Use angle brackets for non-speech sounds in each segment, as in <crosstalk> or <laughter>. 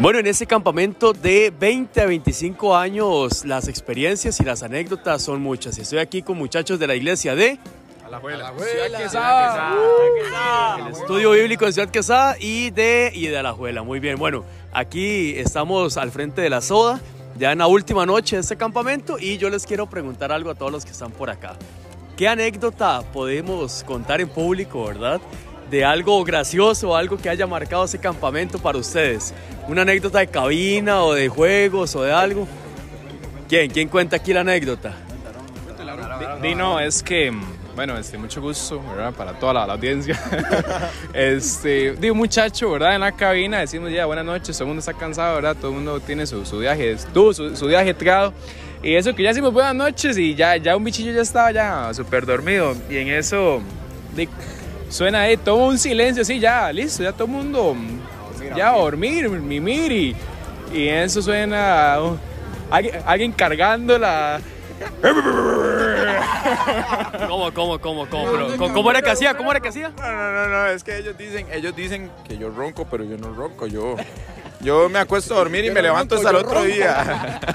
Bueno, en ese campamento de 20 a 25 años, las experiencias y las anécdotas son muchas. Estoy aquí con muchachos de la iglesia de... Alajuela. El estudio bíblico en Ciudad Quesada y de, y de Alajuela. Muy bien, bueno, aquí estamos al frente de la soda, ya en la última noche de este campamento y yo les quiero preguntar algo a todos los que están por acá. ¿Qué anécdota podemos contar en público, verdad? De algo gracioso, algo que haya marcado ese campamento para ustedes. Una anécdota de cabina o de juegos o de algo. ¿Quién? ¿Quién cuenta aquí la anécdota? Dino, es que, bueno, este, mucho gusto, ¿verdad? Para toda la, la audiencia. <laughs> este, digo, muchacho, ¿verdad? En la cabina decimos ya, buenas noches, todo el mundo está cansado, ¿verdad? Todo el mundo tiene su, su viaje, tuvo su, su viaje ajetreado. Y eso que ya decimos buenas noches y ya, ya un bichillo ya estaba ya súper dormido. Y en eso, suena ahí todo un silencio así, ya, listo, ya todo el mundo ya a dormir, mimir y, y en eso suena uh, alguien, alguien cargando la... ¿Cómo, cómo, cómo, cómo? Pero, ¿cómo, cómo era que hacía? ¿Cómo era que hacía? No, no, no, no, es que ellos dicen, ellos dicen que yo ronco, pero yo no ronco, yo, yo me acuesto a dormir y me levanto hasta el otro día. <laughs>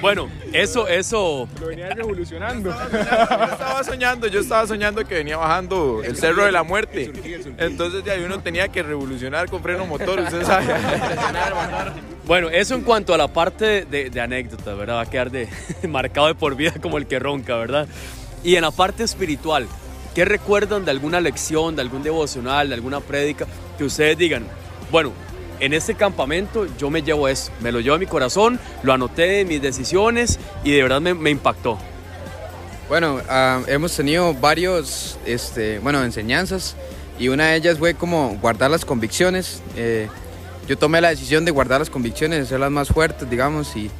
Bueno, eso, eso, Lo venía revolucionando. Yo estaba soñando, yo estaba soñando que venía bajando el Cerro de la Muerte. Entonces de ahí uno tenía que revolucionar con freno motor, usted sabe. <laughs> bueno, eso en cuanto a la parte de, de anécdota, ¿verdad? Va a quedar de, <laughs> marcado de por vida como el que ronca, ¿verdad? Y en la parte espiritual, ¿qué recuerdan de alguna lección, de algún devocional, de alguna prédica que ustedes digan, bueno, en este campamento yo me llevo eso, me lo llevo a mi corazón, lo anoté en mis decisiones y de verdad me, me impactó? Bueno, ah, hemos tenido varios, este, bueno, enseñanzas y una de ellas fue como guardar las convicciones. Eh, yo tomé la decisión de guardar las convicciones, de hacerlas más fuertes, digamos, y,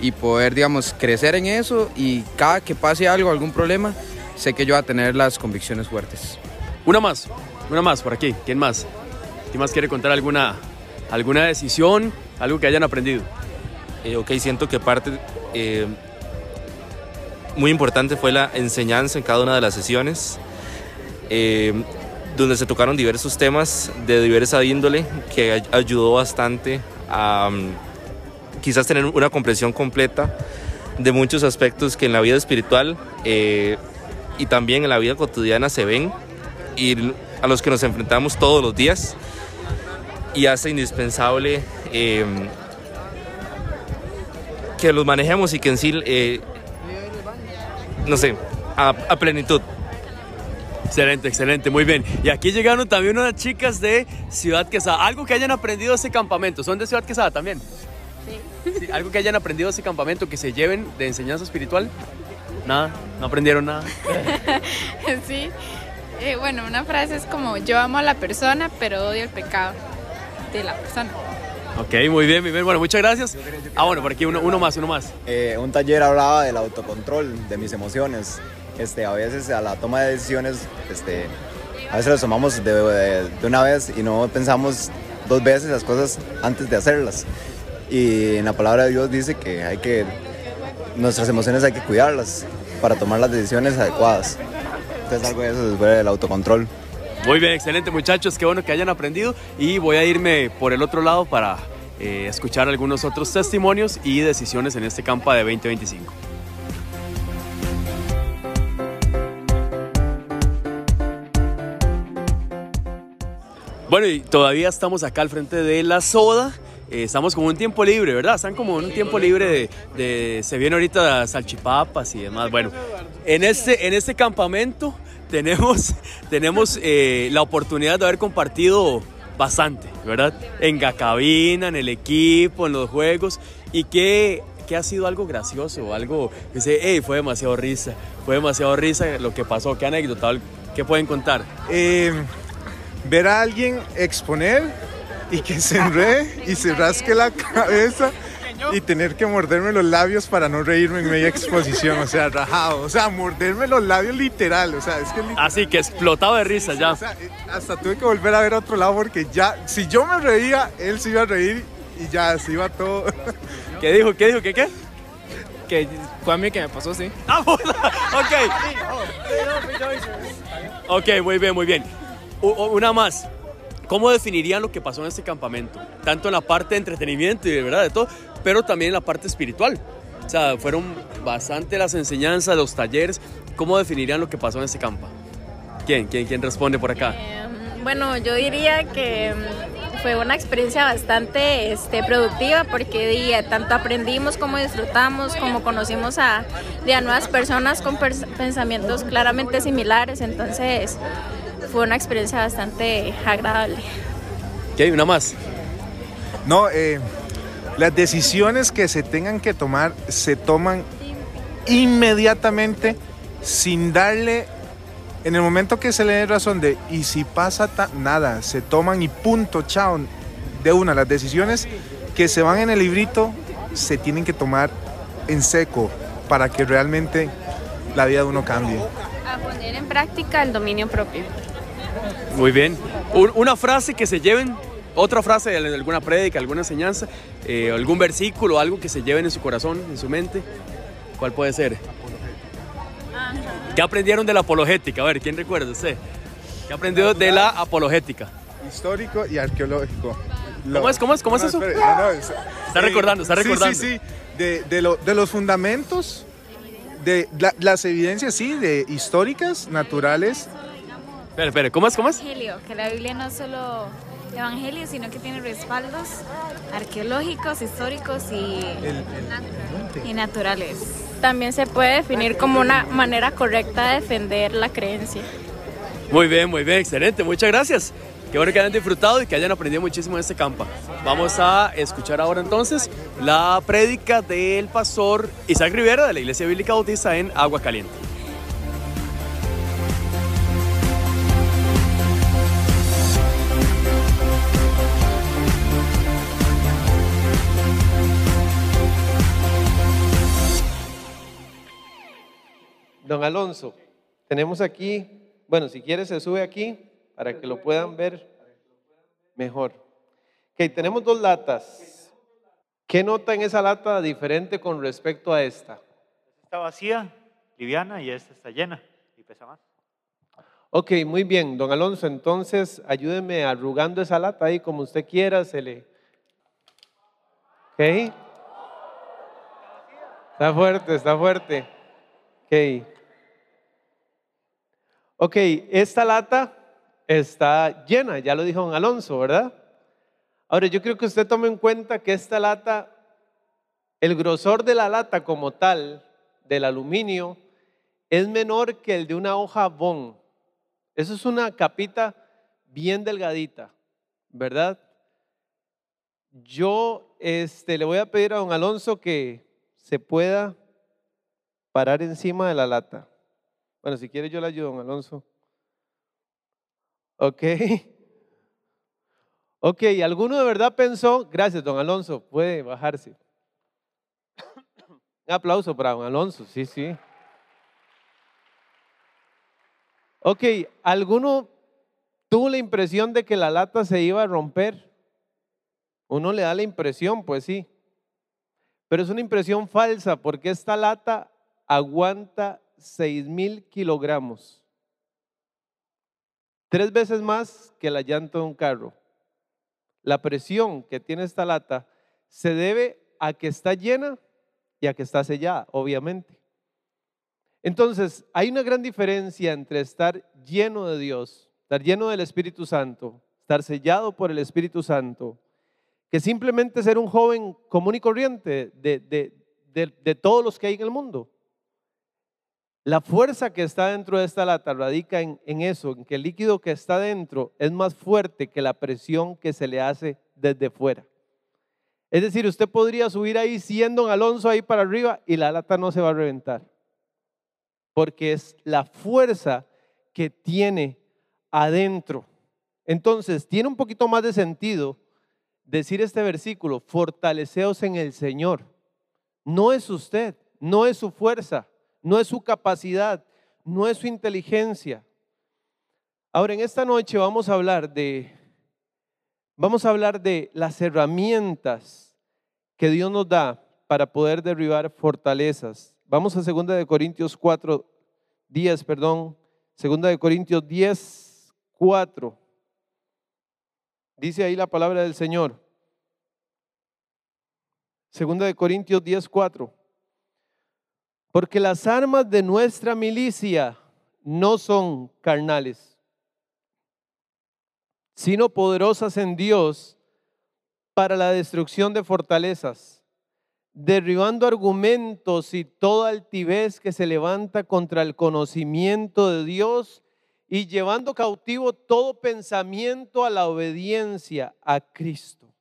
y poder, digamos, crecer en eso y cada que pase algo, algún problema, sé que yo voy a tener las convicciones fuertes. Una más, una más por aquí. ¿Quién más? ¿Quién más quiere contar alguna, alguna decisión, algo que hayan aprendido? Eh, ok, siento que parte eh, muy importante fue la enseñanza en cada una de las sesiones, eh, donde se tocaron diversos temas de diversa índole que ay- ayudó bastante a mm, quizás tener una comprensión completa de muchos aspectos que en la vida espiritual eh, y también en la vida cotidiana se ven y a los que nos enfrentamos todos los días y hace indispensable eh, que los manejemos y que en sí, eh, no sé, a, a plenitud. Excelente, excelente, muy bien. Y aquí llegaron también unas chicas de Ciudad Quesada. Algo que hayan aprendido de ese campamento. ¿Son de Ciudad Quesada también? Sí. Algo que hayan aprendido de ese campamento que se lleven de enseñanza espiritual. Nada, no aprendieron nada. <laughs> Sí. Eh, bueno, una frase es como yo amo a la persona, pero odio el pecado de la persona. Ok, muy bien, muy bien. Bueno, muchas gracias. Ah, bueno, por aquí uno, uno más, uno más. Eh, un taller hablaba del autocontrol de mis emociones. Este, a veces a la toma de decisiones, este, a veces las tomamos de, de- de una vez y no pensamos dos veces las cosas antes de hacerlas. Y en la palabra de Dios dice que hay que, nuestras emociones hay que cuidarlas para tomar las decisiones adecuadas. Entonces algo de eso es el autocontrol. Muy bien, excelente muchachos, qué bueno que hayan aprendido y voy a irme por el otro lado para eh, escuchar algunos otros testimonios y decisiones en este campo de 2025. Bueno, y todavía estamos acá al frente de la soda. Eh, estamos como un tiempo libre, ¿verdad? Están como en un tiempo libre de, se viene ahorita salchipapas y demás. Bueno, en este, en este campamento tenemos, <laughs> tenemos eh, la oportunidad de haber compartido bastante, ¿verdad? En la cabina, en el equipo, en los juegos. Y que, que ha sido algo gracioso, algo que dice, hey, fue demasiado risa, fue demasiado risa lo que pasó, qué anécdota, ¿qué pueden contar? Eh, ver a alguien exponer y que se enrede y se rasque la cabeza y tener que morderme los labios para no reírme en media exposición, o sea, rajado, o sea, morderme los labios literal, o sea, es que literal, Así que explotado de risa ya. o sea, eh, hasta tuve que volver a ver a otro lado porque ya, si yo me reía, él se iba a reír y ya, se iba todo. <laughs> ¿Qué dijo? ¿Qué dijo? ¿Qué qué? Que fue a mí que me pasó, sí. Ah, <laughs> ok. Ok, muy bien, muy bien. Una más. ¿Cómo definirían lo que pasó en este campamento? Tanto en la parte de entretenimiento y de verdad de todo, pero también en la parte espiritual. O sea, fueron bastante las enseñanzas, los talleres. ¿Cómo definirían lo que pasó en este campo? ¿Quién? ¿Quién, quién responde por acá? Eh, bueno, yo diría que mm, fue una experiencia bastante este, productiva porque día, tanto aprendimos como disfrutamos, como conocimos a, de a nuevas personas con pensamientos claramente similares. Entonces, fue una experiencia bastante agradable. ¿Qué hay? ¿Una más? No, eh, las decisiones que se tengan que tomar se toman inmediatamente sin darle, en el momento que se le dé razón de, y si pasa nada, se toman y punto, chao, de una, las decisiones que se van en el librito se tienen que tomar en seco para que realmente la vida de uno cambie. A poner en práctica el dominio propio. Muy bien. Una frase que se lleven, otra frase de alguna prédica, alguna enseñanza, eh, algún versículo, algo que se lleven en su corazón, en su mente. ¿Cuál puede ser? ¿Qué aprendieron de la apologética? A ver, ¿quién recuerda usted? ¿Qué aprendió de la apologética? Histórico y arqueológico. ¿Cómo es? ¿Cómo es? ¿Cómo es eso? está recordando, está recordando. Sí, sí, sí. De, de, los fundamentos, de las evidencias, sí, de históricas, naturales Espera, espera, ¿cómo es? ¿Cómo es? Evangelio, que la Biblia no es solo evangelio, sino que tiene respaldos arqueológicos, históricos y, y naturales. También se puede definir como una manera correcta de defender la creencia. Muy bien, muy bien, excelente, muchas gracias. Qué bueno que hayan disfrutado y que hayan aprendido muchísimo en este campo. Vamos a escuchar ahora entonces la prédica del pastor Isaac Rivera de la Iglesia Bíblica Bautista en Agua Caliente. Don Alonso, tenemos aquí, bueno, si quiere se sube aquí para que lo puedan ver mejor. Ok, tenemos dos latas. ¿Qué nota en esa lata diferente con respecto a esta? Está vacía, liviana, y esta está llena y pesa más. Ok, muy bien, don Alonso, entonces ayúdeme arrugando esa lata ahí como usted quiera, se le... Ok. Está fuerte, está fuerte. Ok. Ok, esta lata está llena, ya lo dijo don Alonso, ¿verdad? Ahora, yo creo que usted tome en cuenta que esta lata, el grosor de la lata como tal, del aluminio, es menor que el de una hoja bon. Eso es una capita bien delgadita, ¿verdad? Yo este, le voy a pedir a don Alonso que se pueda parar encima de la lata. Bueno, si quiere yo le ayudo, don Alonso. Ok. <laughs> Ok, ¿alguno de verdad pensó? Gracias, don Alonso, puede bajarse. <coughs> Un aplauso para don Alonso, sí, sí. Ok, ¿alguno tuvo la impresión de que la lata se iba a romper? Uno le da la impresión, pues sí. Pero es una impresión falsa porque esta lata aguanta 6 mil kilogramos. Tres veces más que la llanta de un carro. La presión que tiene esta lata se debe a que está llena y a que está sellada, obviamente. Entonces, hay una gran diferencia entre estar lleno de Dios, estar lleno del Espíritu Santo, estar sellado por el Espíritu Santo, que simplemente ser un joven común y corriente de, de, de todos los que hay en el mundo. La fuerza que está dentro de esta lata radica en, eso, en que el líquido que está dentro es más fuerte que la presión que se le hace desde fuera. Es decir, usted podría subir ahí siendo un Alonso ahí para arriba y la lata no se va a reventar. Porque es la fuerza que tiene adentro. Entonces, tiene un poquito más de sentido decir este versículo, fortaleceos en el Señor. No es usted, no es su fuerza, no es su capacidad, no es su inteligencia. Ahora, en esta noche vamos a hablar de, vamos a hablar de las herramientas que Dios nos da para poder derribar fortalezas. Vamos a 2 de Corintios 4, 10, perdón, 2 de Corintios 10, 4. Dice ahí la palabra del Señor. Segunda de Corintios 10:4. Porque las armas de nuestra milicia no son carnales, sino poderosas en Dios para la destrucción de fortalezas, derribando argumentos y toda altivez que se levanta contra el conocimiento de Dios y llevando cautivo todo pensamiento a la obediencia a Cristo.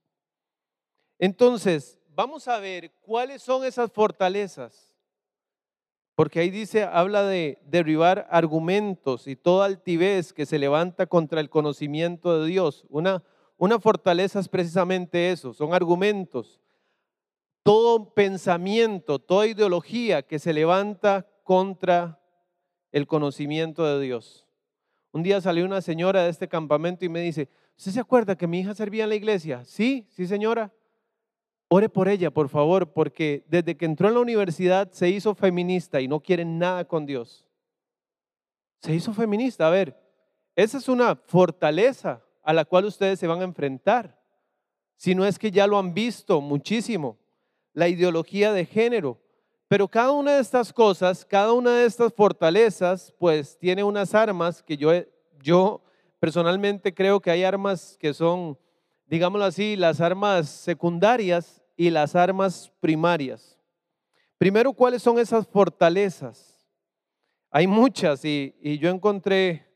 Entonces, vamos a ver cuáles son esas fortalezas. Porque ahí dice, habla de derribar argumentos y toda altivez que se levanta contra el conocimiento de Dios. Una, fortaleza es precisamente eso, son argumentos. Todo pensamiento, toda ideología que se levanta contra el conocimiento de Dios. Un día salió una señora de este campamento y me dice, ¿usted se acuerda que mi hija servía en la iglesia? Sí, sí señora. Ore por ella, por favor, porque desde que entró en la universidad se hizo feminista y no quiere nada con Dios. Se hizo feminista. A ver, esa es una fortaleza a la cual ustedes se van a enfrentar. Si no es que ya lo han visto muchísimo, la ideología de género. Pero cada una de estas cosas, cada una de estas fortalezas, pues tiene unas armas que yo, yo personalmente creo que hay armas que son, digámoslo así, las armas secundarias y las armas primarias. Primero, ¿cuáles son esas fortalezas? Hay muchas y, yo encontré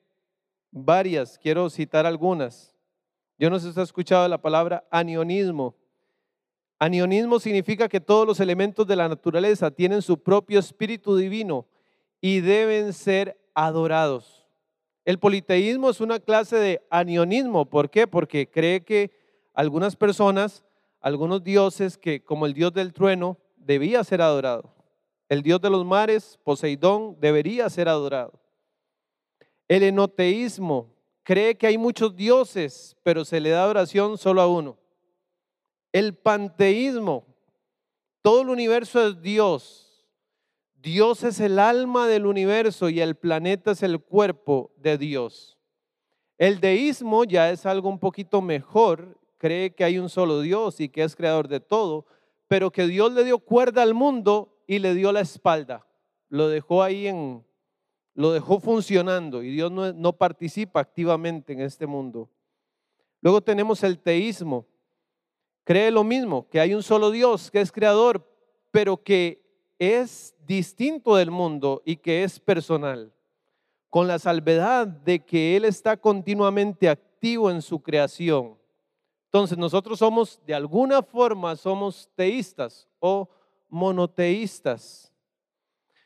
varias, quiero citar algunas. Yo no sé si ha escuchado la palabra anionismo. Anionismo significa que todos los elementos de la naturaleza tienen su propio espíritu divino y deben ser adorados. El politeísmo es una clase de anionismo. ¿Por qué? Porque cree que algunas personas algunos dioses que, como el dios del trueno, debía ser adorado. El dios de los mares, Poseidón, debería ser adorado. El enoteísmo cree que hay muchos dioses, pero se le da adoración solo a uno. El panteísmo, todo el universo es Dios. Dios es el alma del universo y el planeta es el cuerpo de Dios. El deísmo ya es algo un poquito mejor cree que hay un solo Dios y que es creador de todo, pero que Dios le dio cuerda al mundo y le dio la espalda. Lo dejó ahí en, lo dejó funcionando y Dios no, no participa activamente en este mundo. Luego tenemos el teísmo. Cree lo mismo, que hay un solo Dios que es creador, pero que es distinto del mundo y que es personal, con la salvedad de que Él está continuamente activo en su creación entonces nosotros somos, de alguna forma, somos teístas o monoteístas.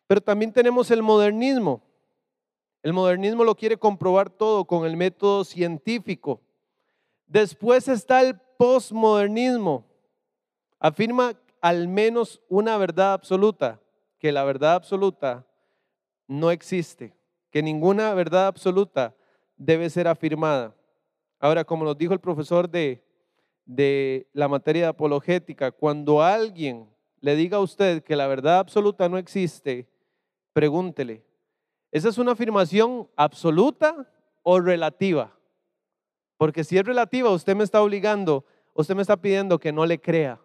Pero también tenemos el modernismo. El modernismo lo quiere comprobar todo con el método científico. Después está el postmodernismo. Afirma al menos una verdad absoluta, que la verdad absoluta no existe, que ninguna verdad absoluta debe ser afirmada. Ahora, como nos dijo el profesor de de la materia apologética, cuando alguien le diga a usted que la verdad absoluta no existe, pregúntele, ¿esa es una afirmación absoluta o relativa? Porque si es relativa, usted me está obligando, usted me está pidiendo que no le crea.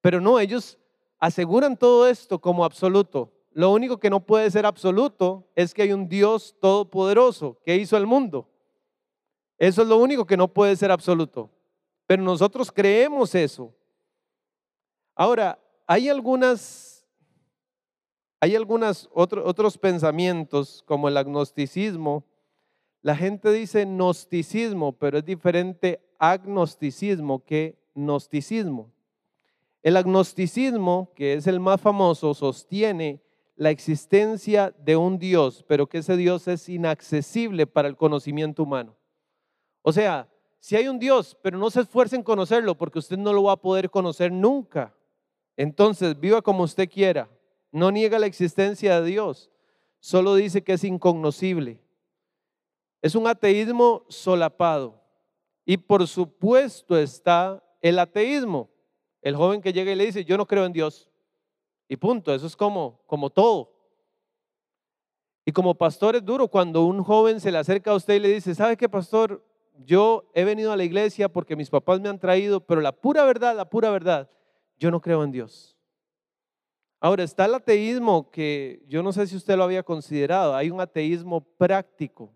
Pero no, ellos aseguran todo esto como absoluto. Lo único que no puede ser absoluto es que hay un Dios todopoderoso que hizo el mundo. Eso es lo único que no puede ser absoluto. Pero nosotros creemos eso. Ahora, hay algunas, hay algunos otros pensamientos como el agnosticismo. La gente dice gnosticismo, pero es diferente agnosticismo que gnosticismo. El agnosticismo, que es el más famoso, sostiene la existencia de un Dios, pero que ese Dios es inaccesible para el conocimiento humano. O sea, si hay un Dios, pero no se esfuerce en conocerlo porque usted no lo va a poder conocer nunca. Entonces, viva como usted quiera. No niega la existencia de Dios, solo dice que es incognoscible. Es un ateísmo solapado. Y por supuesto está el ateísmo. El joven que llega y le dice, yo no creo en Dios. Y punto, eso es como, como todo. Y como pastor es duro cuando un joven se le acerca a usted y le dice, ¿sabe qué, pastor? yo he venido a la iglesia porque mis papás me han traído, pero la pura verdad, la pura verdad, yo no creo en Dios. Ahora está el ateísmo que yo no sé si usted lo había considerado, hay un ateísmo práctico,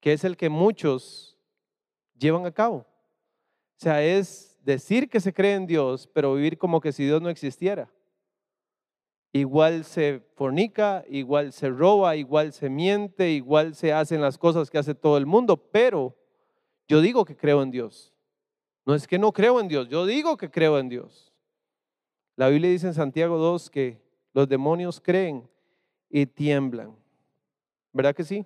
que es el que muchos llevan a cabo. O sea, es decir que se cree en Dios, pero vivir como que si Dios no existiera. Igual se fornica, igual se roba, igual se miente, igual se hacen las cosas que hace todo el mundo, pero yo digo que creo en Dios. No es que no creo en Dios, yo digo que creo en Dios. La Biblia dice en Santiago 2 que los demonios creen y tiemblan. ¿Verdad que sí?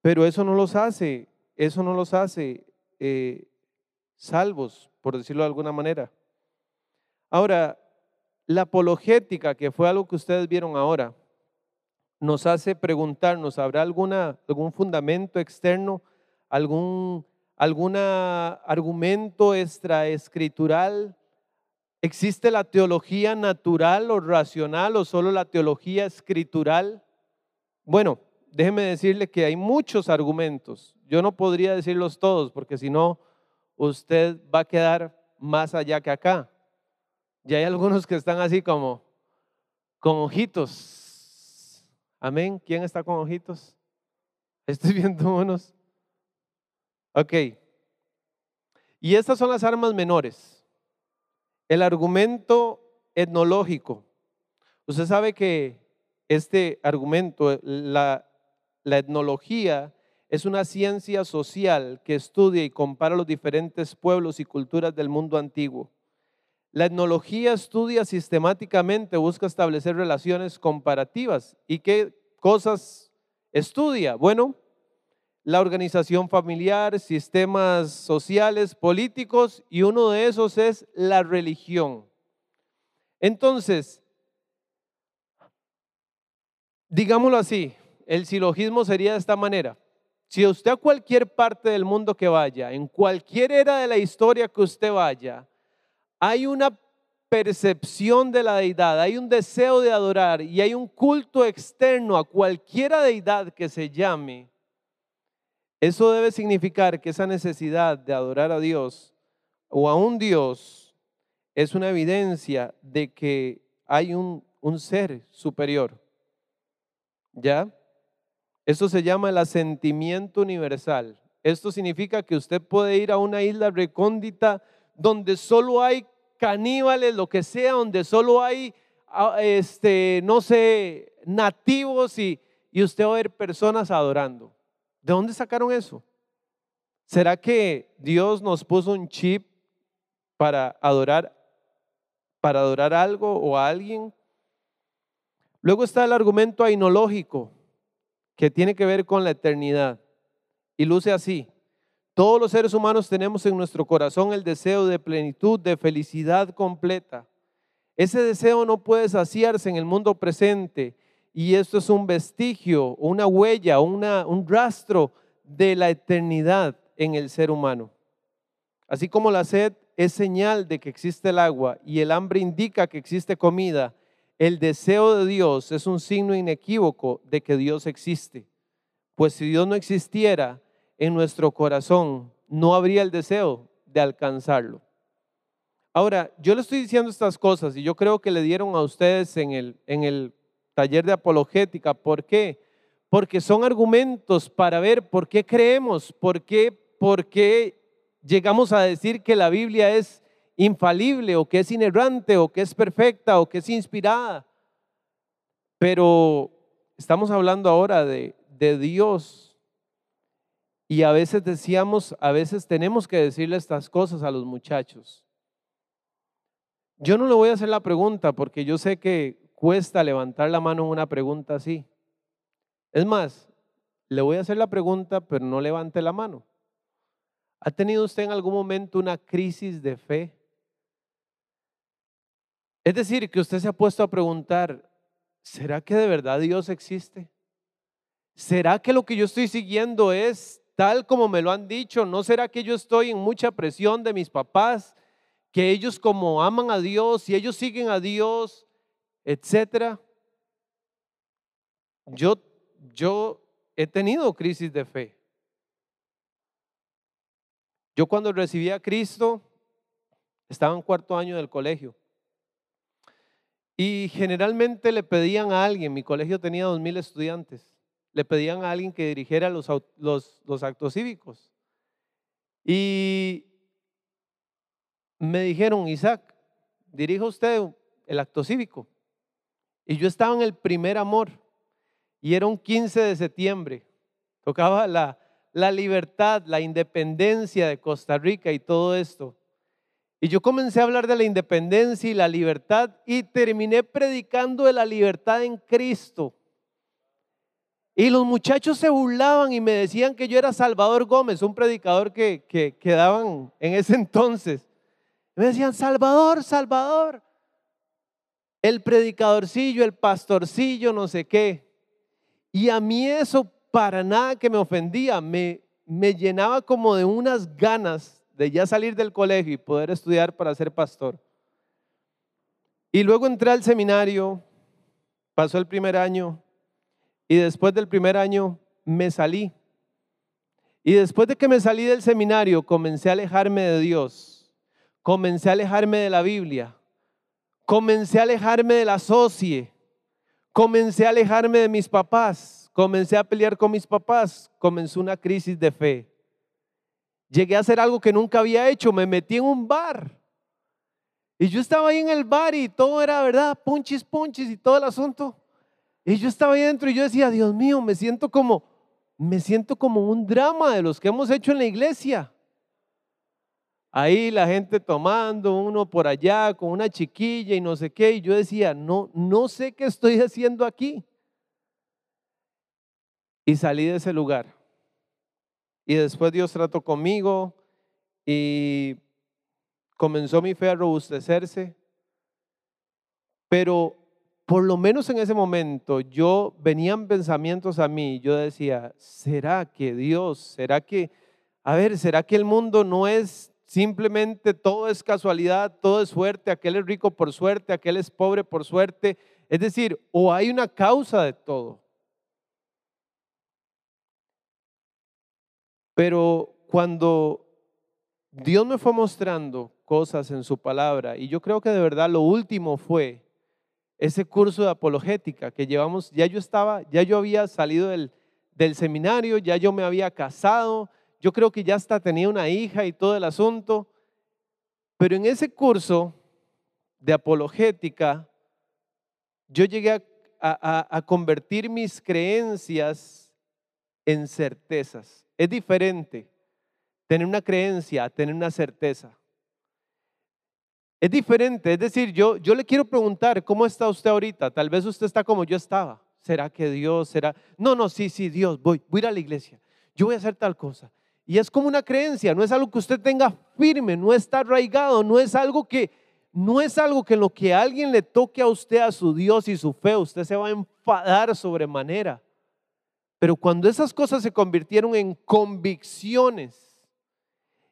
Pero eso no los hace, eso no los hace eh, salvos, por decirlo de alguna manera. Ahora, la apologética, que fue algo que ustedes vieron ahora, nos hace preguntarnos, ¿habrá alguna, algún fundamento externo, algún argumento extraescritural? ¿Existe la teología natural o racional o solo la teología escritural? Bueno, déjeme decirle que hay muchos argumentos. Yo no podría decirlos todos porque si no, usted va a quedar más allá que acá. Ya hay algunos que están así como con ojitos. Amén. ¿Quién está con ojitos? <laughs> Estoy viendo unos. Ok. Y estas son las armas menores. El argumento etnológico. Usted sabe que este argumento, la etnología, es una ciencia social que estudia y compara los diferentes pueblos y culturas del mundo antiguo. La etnología estudia sistemáticamente, busca establecer relaciones comparativas. ¿Y qué cosas estudia? Bueno, la organización familiar, sistemas sociales, políticos, y uno de esos es la religión. Entonces, digámoslo así, el silogismo sería de esta manera. Si usted a cualquier parte del mundo que vaya, en cualquier era de la historia que usted vaya, hay una percepción de la deidad, hay un deseo de adorar y hay un culto externo a cualquiera deidad que se llame, eso debe significar que esa necesidad de adorar a Dios o a un Dios es una evidencia de que hay un, un ser superior. ¿Ya? Esto se llama el asentimiento universal. Esto significa que usted puede ir a una isla recóndita donde solo hay caníbales, lo que sea, donde solo hay, ah, este, no sé, nativos y, y usted va a ver personas adorando. ¿De dónde sacaron eso? ¿Será que Dios nos puso un chip para adorar, para adorar algo o a alguien? Luego está el argumento ainológico que tiene que ver con la eternidad. Y luce así. Todos los seres humanos tenemos en nuestro corazón el deseo de plenitud, de felicidad completa. Ese deseo no puede saciarse en el mundo presente y esto es un vestigio, una huella, un rastro de la eternidad en el ser humano. Así como la sed es señal de que existe el agua y el hambre indica que existe comida, el deseo de Dios es un signo inequívoco de que Dios existe. Pues si Dios no existiera en nuestro corazón, no habría el deseo de alcanzarlo. Ahora, yo le estoy diciendo estas cosas y yo creo que le dieron a ustedes en el, en el taller de apologética. ¿Por qué? Porque son argumentos para ver por qué creemos, por qué, por qué llegamos a decir que la Biblia es infalible o que es inerrante o que es perfecta o que es inspirada. Pero estamos hablando ahora de, de Dios. Y a veces decíamos, a veces tenemos que decirle estas cosas a los muchachos. Yo no le voy a hacer la pregunta porque yo sé que cuesta levantar la mano en una pregunta así. Es más, le voy a hacer la pregunta, pero no levante la mano. ¿Ha tenido usted en algún momento una crisis de fe? Es decir, que usted se ha puesto a preguntar, ¿será que de verdad Dios existe? ¿Será que lo que yo estoy siguiendo es tal como me lo han dicho? ¿No será que yo estoy en mucha presión de mis papás? Que ellos como aman a Dios y ellos siguen a Dios, etcétera. Yo, yo he tenido crisis de fe. Yo cuando recibí a Cristo estaba en cuarto año del colegio. Y generalmente le pedían a alguien, mi colegio tenía dos mil estudiantes, le pedían a alguien que dirigiera los actos cívicos. Y me dijeron, Isaac, dirija usted el acto cívico. Y yo estaba en el primer amor y era un 15 de septiembre. Tocaba la, la libertad, la independencia de Costa Rica y todo esto. Y yo comencé a hablar de la independencia y la libertad y terminé predicando de la libertad en Cristo. Y los muchachos se burlaban y me decían que yo era Salvador Gómez, un predicador que, que, daban en ese <laughs> entonces. Me decían, Salvador, Salvador. El predicadorcillo, el pastorcillo, no sé qué. Y a mí eso para nada que me ofendía, me, me llenaba como de unas ganas de ya salir del colegio y poder estudiar para ser pastor. Y luego entré al seminario, pasó el primer año y después del primer año me salí. Y después de que me salí del seminario, comencé a alejarme de Dios, comencé a alejarme de la Biblia, comencé a alejarme de la socie, comencé a alejarme de mis papás, comencé a pelear con mis papás, comenzó una crisis de fe. Llegué a hacer algo que nunca había hecho, me metí en un bar. Y yo estaba ahí en el bar y todo era, ¿verdad? Punchis, punchis y todo el asunto. Y yo estaba ahí dentro y yo decía, Dios mío, me siento como, me siento como un drama de los que hemos hecho en la iglesia. Ahí la gente tomando, uno por allá con una chiquilla y no sé qué. Y yo decía, no, no sé qué estoy haciendo aquí. Y salí de ese lugar. Y después Dios trató conmigo y comenzó mi fe a robustecerse. Pero por lo menos en ese momento yo venían pensamientos a mí, yo decía, ¿será que Dios, será que, a ver, será que el mundo no es simplemente todo es casualidad, todo es suerte, aquel es rico por suerte, aquel es pobre por suerte? Es decir, o hay una causa de todo. Pero cuando Dios me fue mostrando cosas en su palabra, y yo creo que de verdad lo último fue ese curso de apologética que llevamos, ya yo estaba, ya yo había salido del, del seminario, ya yo me había casado, yo creo que ya hasta tenía una hija y todo el asunto, pero en ese curso de apologética, yo llegué a, a, a convertir mis creencias en certezas. Es diferente tener una creencia tener una certeza. Es diferente, es decir, yo, yo le quiero preguntar, ¿cómo está usted ahorita? Tal vez usted está como yo estaba. ¿Será que Dios será? No, no, sí, sí, Dios, voy, voy a ir a la iglesia. Yo voy a hacer tal cosa. Y es como una creencia, no es algo que usted tenga firme, no está arraigado, no es algo que, no es algo que en lo que alguien le toque a usted, a su Dios y su fe, usted se va a enfadar sobremanera. Pero cuando esas cosas se convirtieron en convicciones,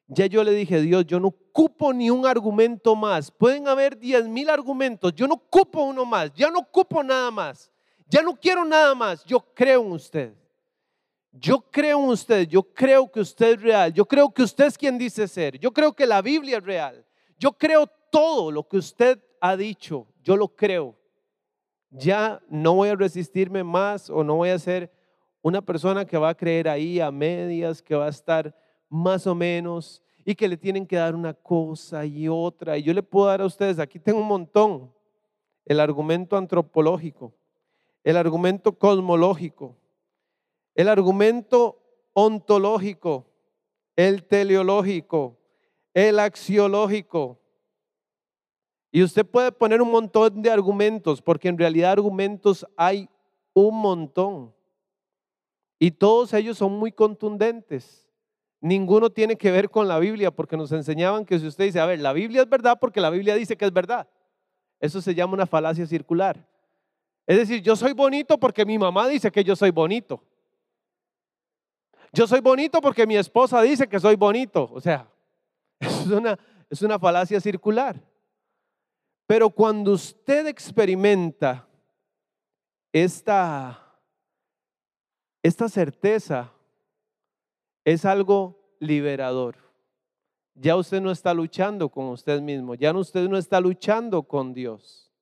ya yo le dije, Dios, yo no ocupo ni un argumento más. Pueden haber diez mil argumentos, yo no ocupo uno más, ya no ocupo nada más, ya no quiero nada más, yo creo en usted. Yo creo en usted, yo creo que usted es real, yo creo que usted es quien dice ser, yo creo que la Biblia es real, yo creo todo lo que usted ha dicho, yo lo creo. Ya no voy a resistirme más o no voy a ser una persona que va a creer ahí a medias, que va a estar más o menos y que le tienen que dar una cosa y otra. Y yo le puedo dar a ustedes, aquí tengo un montón, el argumento antropológico, el argumento cosmológico, el argumento ontológico, el teleológico, el axiológico. Y usted puede poner un montón de argumentos, porque en realidad argumentos hay un montón. Y todos ellos son muy contundentes. Ninguno tiene que ver con la Biblia porque nos enseñaban que si usted dice, a ver, la Biblia es verdad porque la Biblia dice que es verdad. Eso se llama una falacia circular. Es decir, yo soy bonito porque mi mamá dice que yo soy bonito. Yo soy bonito porque mi esposa dice que soy bonito. O sea, <laughs> es una, es una falacia circular. Pero cuando usted experimenta esta esta certeza es algo liberador. ya usted no está luchando con usted mismo, ya usted no está luchando con Dios.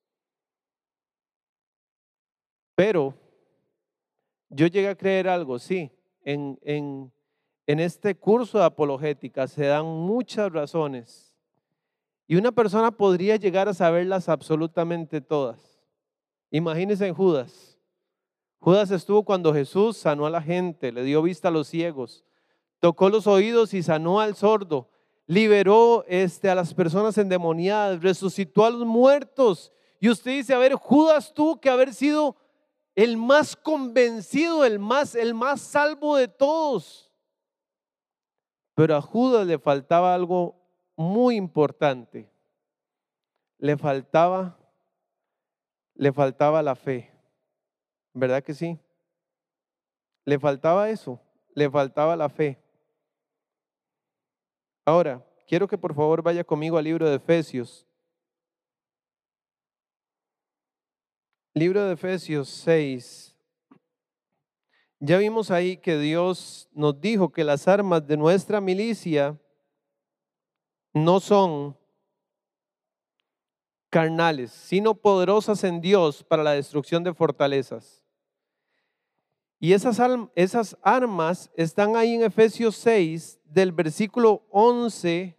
Pero yo llegué a creer algo, sí, en, en, en este curso de apologética se dan muchas razones y una persona podría llegar a saberlas absolutamente todas. Imagínense en Judas. Judas estuvo cuando Jesús sanó a la gente, le dio vista a los ciegos, tocó los oídos y sanó al sordo, liberó este, a las personas endemoniadas, resucitó a los muertos. Y usted dice, a ver, Judas tuvo que haber sido el más convencido, el más, el más salvo de todos. Pero a Judas le faltaba algo muy importante. Le faltaba, le faltaba la fe. ¿Verdad que sí? Le faltaba eso, le faltaba la fe. Ahora, quiero que por favor vaya conmigo al libro de Efesios. Libro de Efesios 6. Ya vimos ahí que Dios nos dijo que las armas de nuestra milicia no son carnales, sino poderosas en Dios para la destrucción de fortalezas. Y esas, armas están ahí en Efesios 6, del versículo 11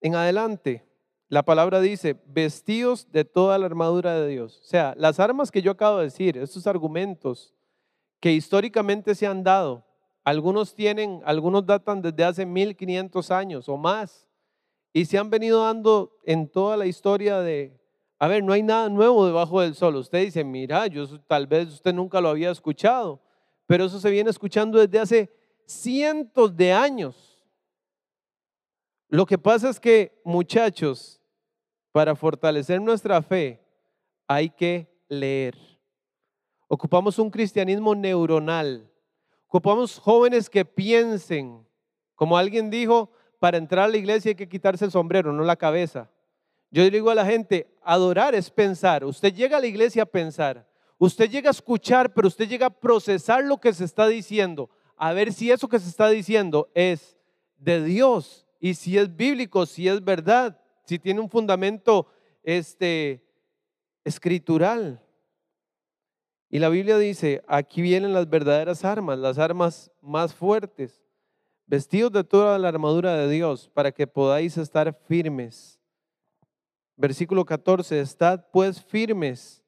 en adelante. La palabra dice, vestidos de toda la armadura de Dios. O sea, las armas que yo acabo de decir, estos argumentos que históricamente se han dado, algunos tienen, algunos datan desde hace 1500 años o más, y se han venido dando en toda la historia de, a ver, no hay nada nuevo debajo del sol. Usted dice, mira, yo tal vez usted nunca lo había escuchado, pero eso se viene escuchando desde hace cientos de años. Lo que pasa es que, muchachos, para fortalecer nuestra fe hay que leer. Ocupamos un cristianismo neuronal. Ocupamos jóvenes que piensen. Como alguien dijo, para entrar a la iglesia hay que quitarse el sombrero, no la cabeza. Yo digo a la gente, adorar es pensar. Usted llega a la iglesia a pensar. Usted llega a escuchar, pero usted llega a procesar lo que se está diciendo, a ver si eso que se está diciendo es de Dios y si es bíblico, si es verdad, si tiene un fundamento este escritural. Y la Biblia dice, aquí vienen las verdaderas armas, las armas más fuertes, vestidos de toda la armadura de Dios para que podáis estar firmes. Versículo 14, estad pues firmes,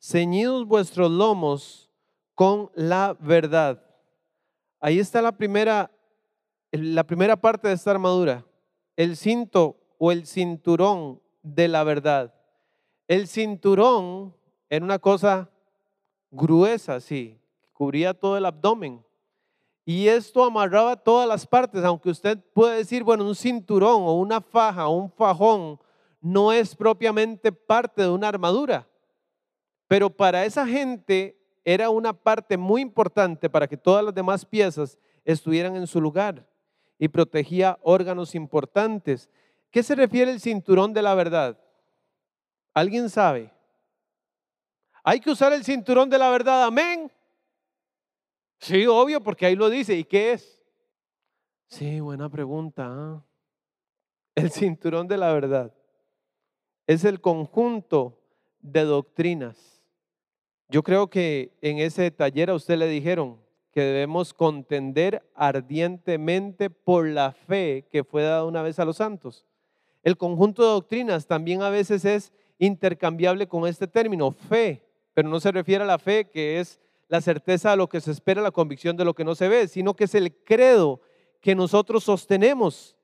ceñidos vuestros lomos con la verdad. Ahí está la primera, la primera parte de esta armadura, el cinto o el cinturón de la verdad. El cinturón era una cosa gruesa, sí, cubría todo el abdomen. Y esto amarraba todas las partes, aunque usted puede decir, bueno, un cinturón o una faja o un fajón no es propiamente parte de una armadura. Pero para esa gente era una parte muy importante para que todas las demás piezas estuvieran en su lugar y protegía órganos importantes. ¿Qué se refiere el cinturón de la verdad? ¿Alguien sabe? Hay que usar el cinturón de la verdad, amén. Sí, obvio, porque ahí lo dice. ¿Y qué es? Sí, buena pregunta. ¿ah? El cinturón de la verdad es el conjunto de doctrinas. Yo creo que en ese taller a usted le dijeron que debemos contender ardientemente por la fe que fue dada una vez a los santos. El conjunto de doctrinas también a veces es intercambiable con este término, fe, pero no se refiere a la fe que es la certeza de lo que se espera, la convicción de lo que no se ve, sino que es el credo que nosotros sostenemos.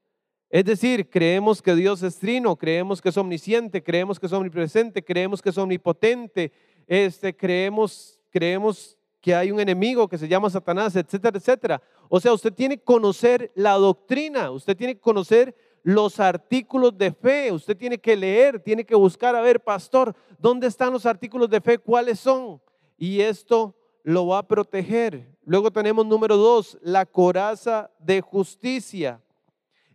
Es decir, creemos que Dios es trino, creemos que es omnisciente, creemos que es omnipresente, creemos que es omnipotente, este, creemos, creemos que hay un enemigo que se llama Satanás, etcétera, etcétera. O sea, usted tiene que conocer la doctrina, usted tiene que conocer los artículos de fe, usted tiene que leer, tiene que buscar, a ver, pastor, ¿dónde están los artículos de fe? ¿Cuáles son? Y esto lo va a proteger. Luego tenemos número dos, la coraza de justicia.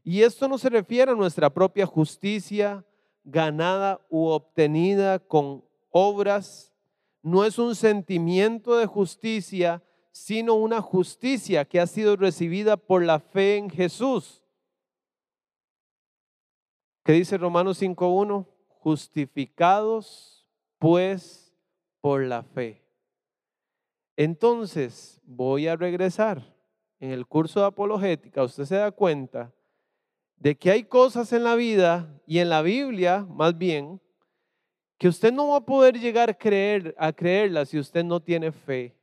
Y esto no se refiere a nuestra propia justicia ganada u obtenida con obras. No es un sentimiento de justicia, sino una justicia que ha sido recibida por la fe en Jesús. ¿Qué dice Romanos 5.1? Justificados pues por la fe. Entonces, voy a regresar. En el curso de apologética, usted se da cuenta de que hay cosas en la vida y en la Biblia, más bien, que usted no va a poder llegar a, creer, a creerlas si usted no tiene fe.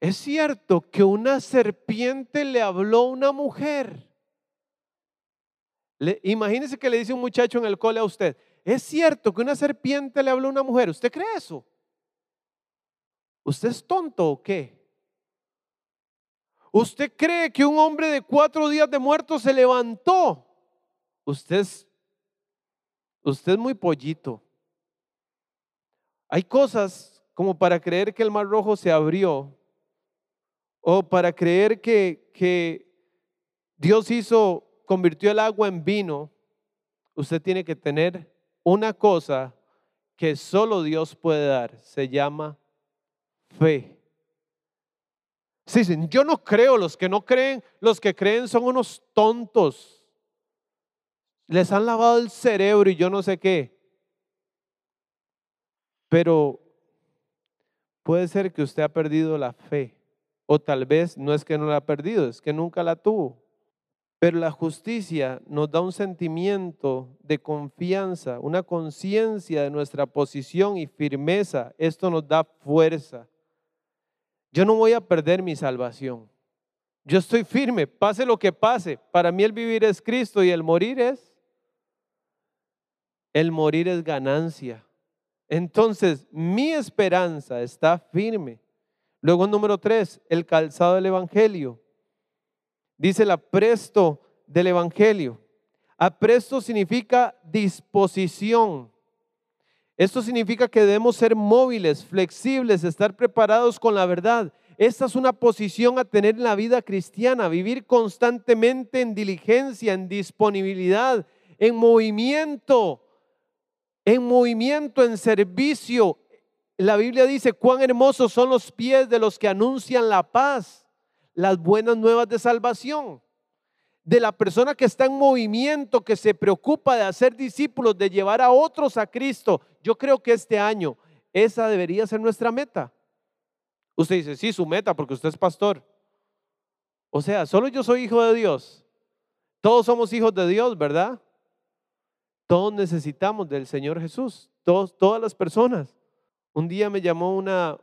Es cierto que una serpiente le habló a una mujer. imagínese que le dice un muchacho en el cole a usted, es cierto que una serpiente le habló a una mujer. ¿Usted cree eso? ¿Usted es tonto o qué? ¿Usted cree que un hombre de cuatro días de muerto se levantó? Usted es, usted es muy pollito. Hay cosas como para creer que el mar rojo se abrió o para creer que, que Dios hizo, convirtió el agua en vino. Usted tiene que tener una cosa que solo Dios puede dar. Se llama fe. Dicen, yo no creo, los que no creen, los que creen son unos tontos. Les han lavado el cerebro y yo no sé qué. Pero puede ser que usted ha perdido la fe. O tal vez no es que no la ha perdido, es que nunca la tuvo. Pero la justicia nos da un sentimiento de confianza, una conciencia de nuestra posición y firmeza. Esto nos da fuerza. Yo no voy a perder mi salvación. Yo estoy firme, pase lo que pase. Para mí el vivir es Cristo y el morir es, el morir es ganancia. Entonces mi esperanza está firme. Luego número tres, el calzado del Evangelio. Dice el apresto del Evangelio. Apresto significa disposición. Esto significa que debemos ser móviles, flexibles, estar preparados con la verdad. Esta es una posición a tener en la vida cristiana, vivir constantemente en diligencia, en disponibilidad, en movimiento, en movimiento, en servicio. La Biblia dice cuán hermosos son los pies de los que anuncian la paz, las buenas nuevas de salvación de la persona que está en movimiento, que se preocupa de hacer discípulos, de llevar a otros a Cristo. Yo creo que este año esa debería ser nuestra meta. Usted dice, sí, su meta, porque usted es pastor. O sea, solo yo soy hijo de Dios. Todos somos hijos de Dios, ¿verdad? Todos necesitamos del Señor Jesús, todos, todas las personas. Un día me llamó una,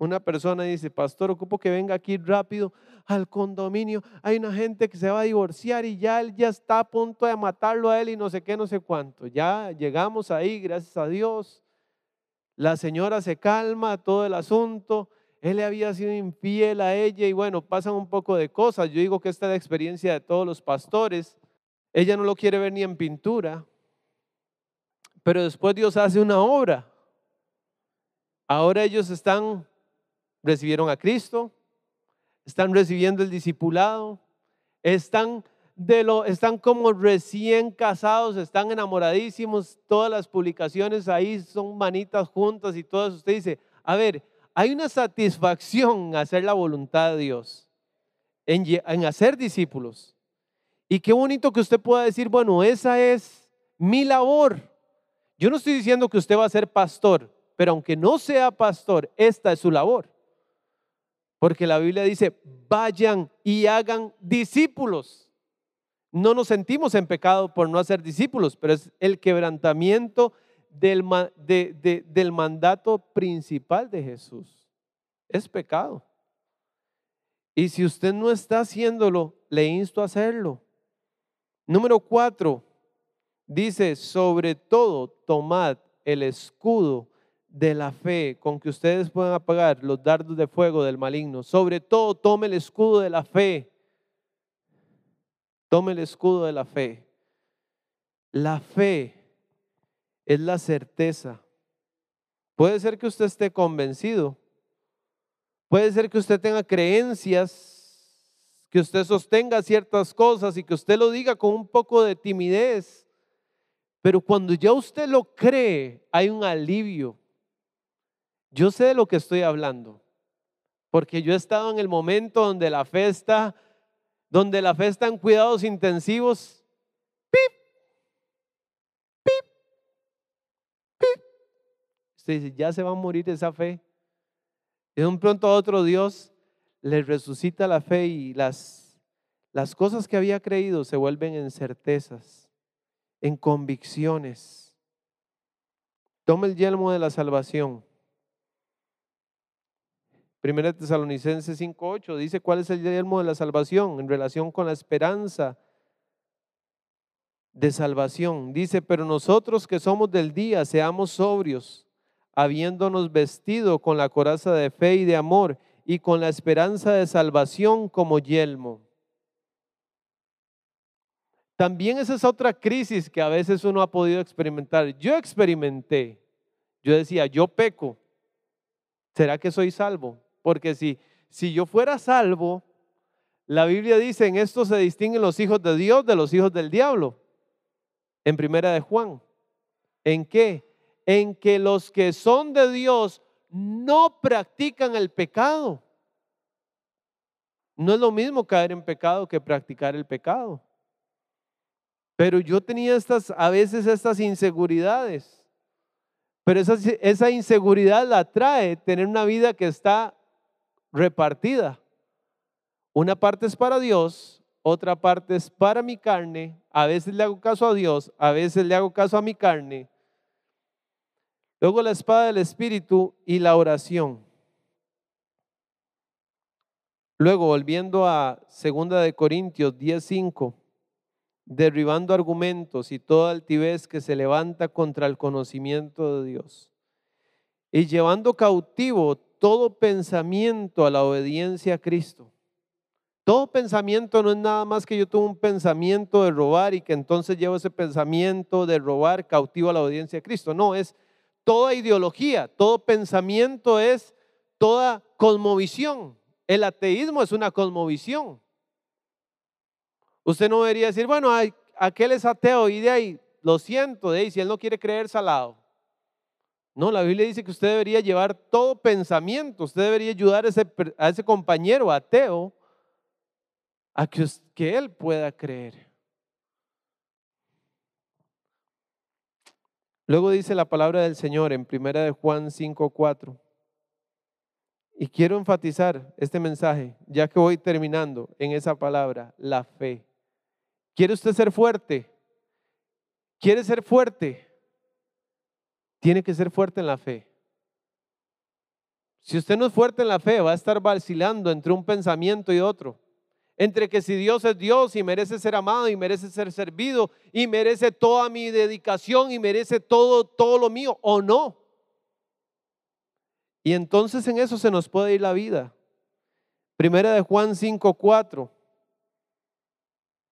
una persona dice, pastor, ocupo que venga aquí rápido al condominio. Hay una gente que se va a divorciar y ya él ya está a punto de matarlo a él y no sé qué, no sé cuánto. Ya llegamos ahí, gracias a Dios. La señora se calma, todo el asunto. Él le había sido infiel a ella y bueno, pasan un poco de cosas. Yo digo que esta es la experiencia de todos los pastores. Ella no lo quiere ver ni en pintura, pero después Dios hace una obra. Ahora ellos están recibieron a Cristo, están recibiendo el discipulado, están, de lo, están como recién casados, están enamoradísimos, todas las publicaciones ahí son manitas juntas y todo eso. Usted dice, a ver, hay una satisfacción en hacer la voluntad de Dios, en, en hacer discípulos. Y qué bonito que usted pueda decir, bueno, esa es mi labor. Yo no estoy diciendo que usted va a ser pastor, pero aunque no sea pastor, esta es su labor. Porque la Biblia dice, vayan y hagan discípulos. No nos sentimos en pecado por no hacer discípulos, pero es el quebrantamiento del, del mandato principal de Jesús. Es pecado. Y si usted no está haciéndolo, le insto a hacerlo. Número cuatro, dice, sobre todo, tomad el escudo de la fe con que ustedes puedan apagar los dardos de fuego del maligno. Sobre todo, tome el escudo de la fe. Tome el escudo de la fe. La fe es la certeza. Puede ser que usted esté convencido. Puede ser que usted tenga creencias, que usted sostenga ciertas cosas y que usted lo diga con un poco de timidez. Pero cuando ya usted lo cree, hay un alivio yo sé de lo que estoy hablando, porque yo he estado en el momento donde la fe está, donde la fe está en cuidados intensivos. ¡Pip! ¡Pip! ¡Pip! Usted dice, ya se va a morir esa fe. Y de un pronto a otro Dios les resucita la fe y las, las cosas que había creído se vuelven en certezas, en convicciones. Toma el yelmo de la salvación Primera Tesalonicenses 5.8 dice cuál es el yelmo de la salvación en relación con la esperanza de salvación. Dice, pero nosotros que somos del día, seamos sobrios, habiéndonos vestido con la coraza de fe y de amor y con la esperanza de salvación como yelmo. También esa es otra crisis que a veces uno ha podido experimentar. Yo experimenté, yo decía, yo peco, ¿será que soy salvo? Porque si, si yo fuera salvo, la Biblia dice, en esto se distinguen los hijos de Dios de los hijos del diablo. En primera de Juan. ¿En qué? En que los que son de Dios no practican el pecado. No es lo mismo caer en pecado que practicar el pecado. Pero yo tenía estas, a veces estas inseguridades. Pero esa, esa inseguridad la trae tener una vida que está repartida. Una parte es para Dios, otra parte es para mi carne. A veces le hago caso a Dios, a veces le hago caso a mi carne. Luego la espada del Espíritu y la oración. Luego, volviendo a 2 de Corintios 10:5, derribando argumentos y toda altivez que se levanta contra el conocimiento de Dios. Y llevando cautivo todo pensamiento a la obediencia a Cristo. Todo pensamiento no es nada más que yo tuve un pensamiento de robar y que entonces llevo ese pensamiento de robar cautivo a la obediencia a Cristo. No, es toda ideología, todo pensamiento es toda cosmovisión. El ateísmo es una cosmovisión. Usted no debería decir, bueno, aquel es ateo y de ahí, lo siento, de ahí, si él no quiere creer salado. No, la Biblia dice que usted debería llevar todo pensamiento, usted debería ayudar a ese, a ese compañero ateo a que, que él pueda creer. Luego dice la palabra del Señor en primera de Juan 5:4. Y quiero enfatizar este mensaje, ya que voy terminando en esa palabra, la fe. ¿Quiere usted ser fuerte? ¿Quiere ser fuerte? Tiene que ser fuerte en la fe. Si usted no es fuerte en la fe, va a estar vacilando entre un pensamiento y otro. Entre que si Dios es Dios y merece ser amado y merece ser servido y merece toda mi dedicación y merece todo, todo lo mío o no. Y entonces en eso se nos puede ir la vida. Primera de Juan 5:4.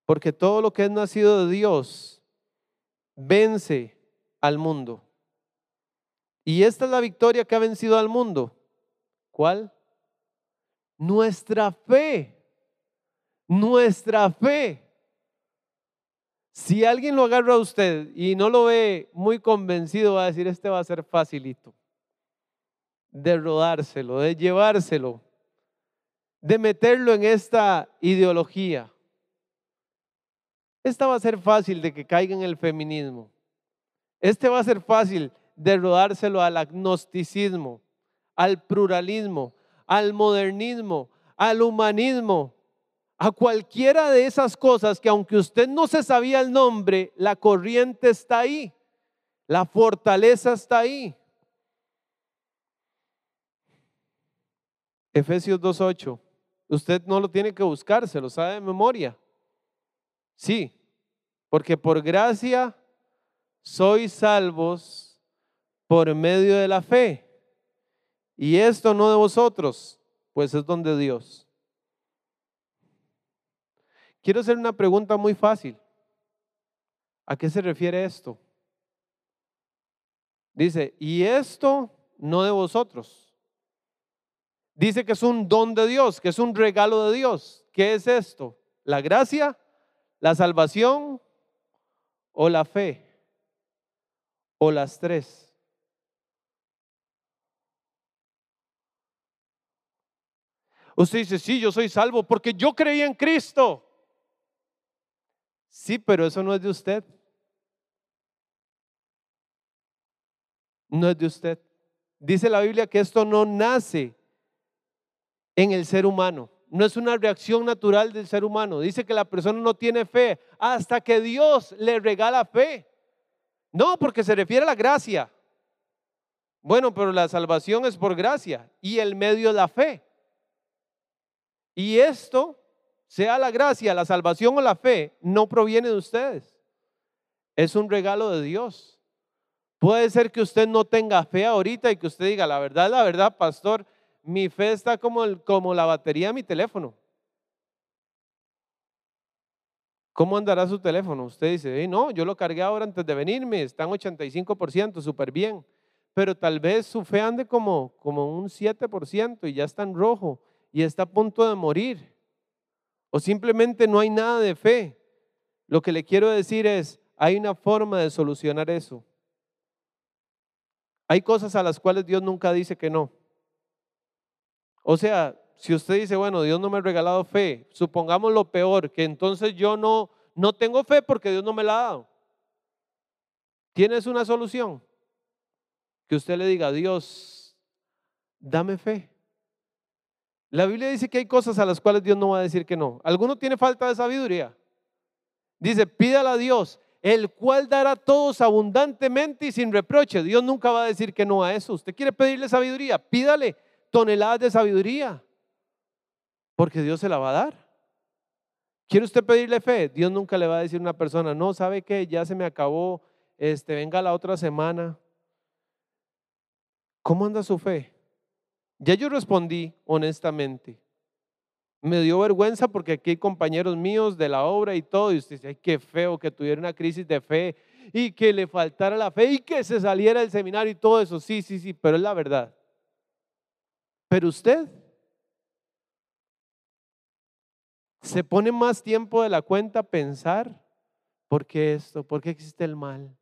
Porque todo lo que es nacido de Dios vence al mundo. Y esta es la victoria que ha vencido al mundo. ¿Cuál? Nuestra fe. Nuestra fe. Si alguien lo agarra a usted y no lo ve muy convencido, va a decir, este va a ser facilito. De rodárselo, de llevárselo, de meterlo en esta ideología. Esta va a ser fácil de que caiga en el feminismo. Este va a ser fácil de rodárselo al agnosticismo, al pluralismo, al modernismo, al humanismo, a cualquiera de esas cosas que aunque usted no se sabía el nombre, la corriente está ahí, la fortaleza está ahí. Efesios 2.8, usted no lo tiene que buscar, se lo sabe de memoria. Sí, porque por gracia sois salvos por medio de la fe. Y esto no de vosotros, pues es donde Dios. Quiero hacer una pregunta muy fácil. ¿A qué se refiere esto? Dice, y esto no de vosotros. Dice que es un don de Dios, que es un regalo de Dios. ¿Qué es esto? ¿La gracia? ¿La salvación? ¿O la fe? ¿O las tres? Usted dice, sí, yo soy salvo porque yo creí en Cristo. Sí, pero eso no es de usted. No es de usted. Dice la Biblia que esto no nace en el ser humano. No es una reacción natural del ser humano. Dice que la persona no tiene fe hasta que Dios le regala fe. No, porque se refiere a la gracia. Bueno, pero la salvación es por gracia y el medio es la fe. Y esto, sea la gracia, la salvación o la fe, no proviene de ustedes. Es un regalo de Dios. Puede ser que usted no tenga fe ahorita y que usted diga, la verdad, la verdad, pastor, mi fe está como, como la batería de mi teléfono. ¿Cómo andará su teléfono? Usted dice, no, yo lo cargué ahora antes de venirme, está en 85%, súper bien. Pero tal vez su fe ande como, como un 7% y ya está en rojo y está a punto de morir. O simplemente no hay nada de fe. Lo que le quiero decir es, hay una forma de solucionar eso. Hay cosas a las cuales Dios nunca dice que no. O sea, si usted dice, bueno, Dios no me ha regalado fe, supongamos lo peor, que entonces yo no, no tengo fe porque Dios no me la ha dado. ¿Tienes una solución? Que usted le diga, Dios, dame fe. La Biblia dice que hay cosas a las cuales Dios no va a decir que no. ¿Alguno tiene falta de sabiduría? Dice, pídala a Dios el cual dará a todos abundantemente y sin reproche. Dios nunca va a decir que no a eso. Usted quiere pedirle sabiduría, pídale toneladas de sabiduría, porque Dios se la va a dar. ¿Quiere usted pedirle fe? Dios nunca le va a decir a una persona, no, ¿sabe qué? Ya se me acabó, este, venga la otra semana. ¿Cómo anda su fe? Ya yo respondí honestamente. Me dio vergüenza porque aquí hay compañeros míos de la obra y todo, y usted dice, ay, qué feo que tuviera una crisis de fe y que le faltara la fe y que se saliera del seminario y todo eso. Sí, sí, sí, pero es la verdad. Pero usted se pone más tiempo de la cuenta a pensar, ¿por qué esto? ¿Por qué existe el mal?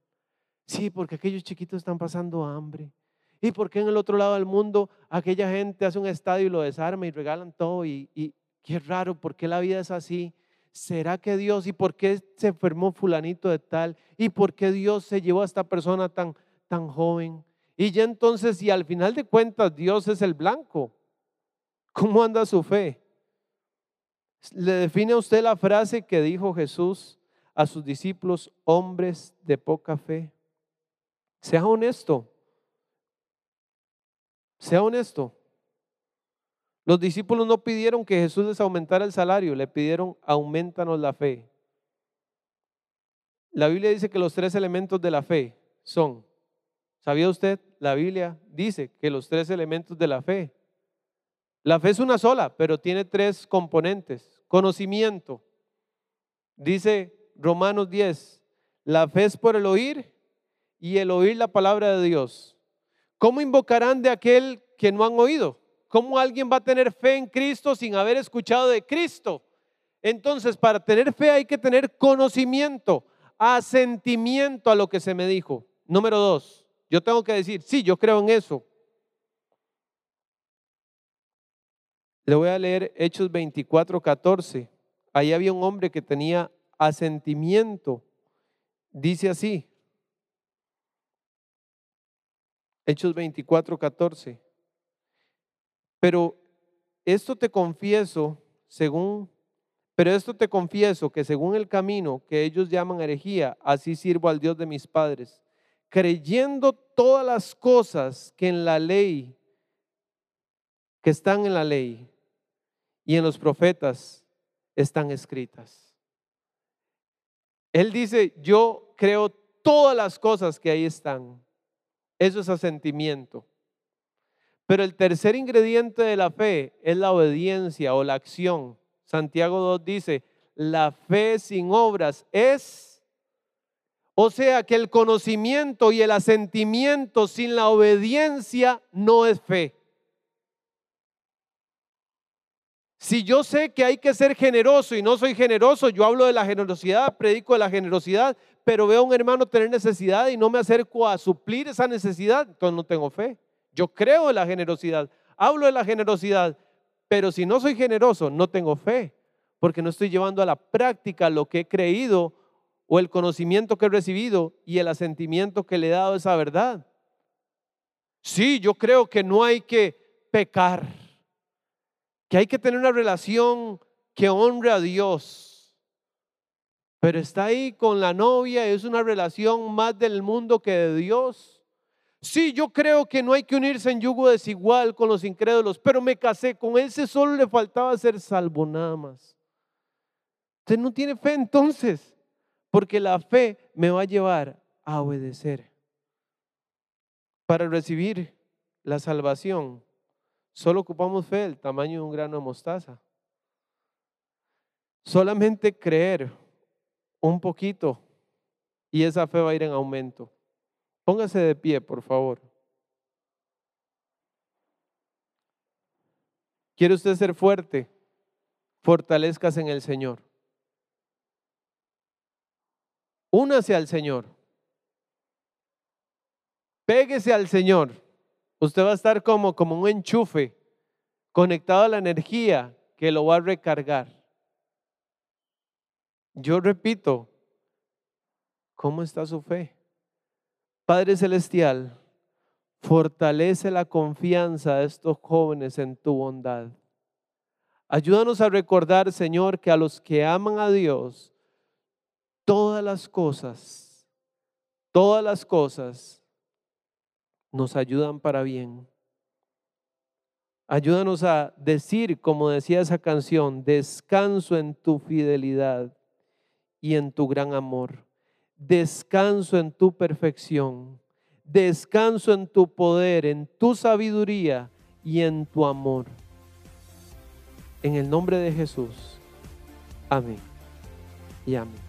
Sí, porque aquellos chiquitos están pasando hambre. ¿Y por qué en el otro lado del mundo aquella gente hace un estadio y lo desarma y regalan todo y, y, Qué raro, ¿por qué la vida es así? ¿Será que Dios y por qué se enfermó fulanito de tal? ¿Y por qué Dios se llevó a esta persona tan, tan joven? Y ya entonces, si al final de cuentas Dios es el blanco, ¿cómo anda su fe? Le define a usted la frase que dijo Jesús a sus discípulos, hombres de poca fe. Sea honesto. Sea honesto. Los discípulos no pidieron que Jesús les aumentara el salario, le pidieron aumentanos la fe. La Biblia dice que los tres elementos de la fe son, ¿sabía usted? La Biblia dice que los tres elementos de la fe. La fe es una sola, pero tiene tres componentes. Conocimiento. Dice Romanos 10, la fe es por el oír y el oír la palabra de Dios. ¿Cómo invocarán de aquel que no han oído? ¿Cómo alguien va a tener fe en Cristo sin haber escuchado de Cristo? Entonces, para tener fe hay que tener conocimiento, asentimiento a lo que se me dijo. Número dos, yo tengo que decir, sí, yo creo en eso. Le voy a leer Hechos 24, 14. Ahí había un hombre que tenía asentimiento. Dice así. Hechos 24, 14. Pero esto te confieso, según, pero esto te confieso que según el camino que ellos llaman herejía, así sirvo al Dios de mis padres, creyendo todas las cosas que en la ley, que están en la ley y en los profetas están escritas. Él dice, yo creo todas las cosas que ahí están. Eso es asentimiento. Pero el tercer ingrediente de la fe es la obediencia o la acción. Santiago 2 dice, la fe sin obras es, o sea que el conocimiento y el asentimiento sin la obediencia no es fe. Si yo sé que hay que ser generoso y no soy generoso, yo hablo de la generosidad, predico de la generosidad, pero veo a un hermano tener necesidad y no me acerco a suplir esa necesidad, entonces no tengo fe. Yo creo en la generosidad, hablo de la generosidad, pero si no soy generoso, no tengo fe, porque no estoy llevando a la práctica lo que he creído o el conocimiento que he recibido y el asentimiento que le he dado a esa verdad. Sí, yo creo que no hay que pecar, que hay que tener una relación que honre a Dios. Pero está ahí con la novia, es una relación más del mundo que de Dios. Sí, yo creo que no hay que unirse en yugo desigual con los incrédulos, pero me casé con ese solo le faltaba ser salvo nada más. Usted no tiene fe entonces, porque la fe me va a llevar a obedecer. Para recibir la salvación, solo ocupamos fe del tamaño de un grano de mostaza. Solamente creer un poquito y esa fe va a ir en aumento. Póngase de pie, por favor. ¿Quiere usted ser fuerte? Fortalezcas en el Señor. Únase al Señor. Péguese al Señor. Usted va a estar como, como un enchufe conectado a la energía que lo va a recargar. Yo repito, ¿cómo está su fe? Padre Celestial, fortalece la confianza de estos jóvenes en tu bondad. Ayúdanos a recordar, Señor, que a los que aman a Dios, todas las cosas, todas las cosas nos ayudan para bien. Ayúdanos a decir, como decía esa canción, descanso en tu fidelidad y en tu gran amor descanso en tu perfección, descanso en tu poder, en tu sabiduría y en tu amor. En el nombre de Jesús. Amén. Y amén.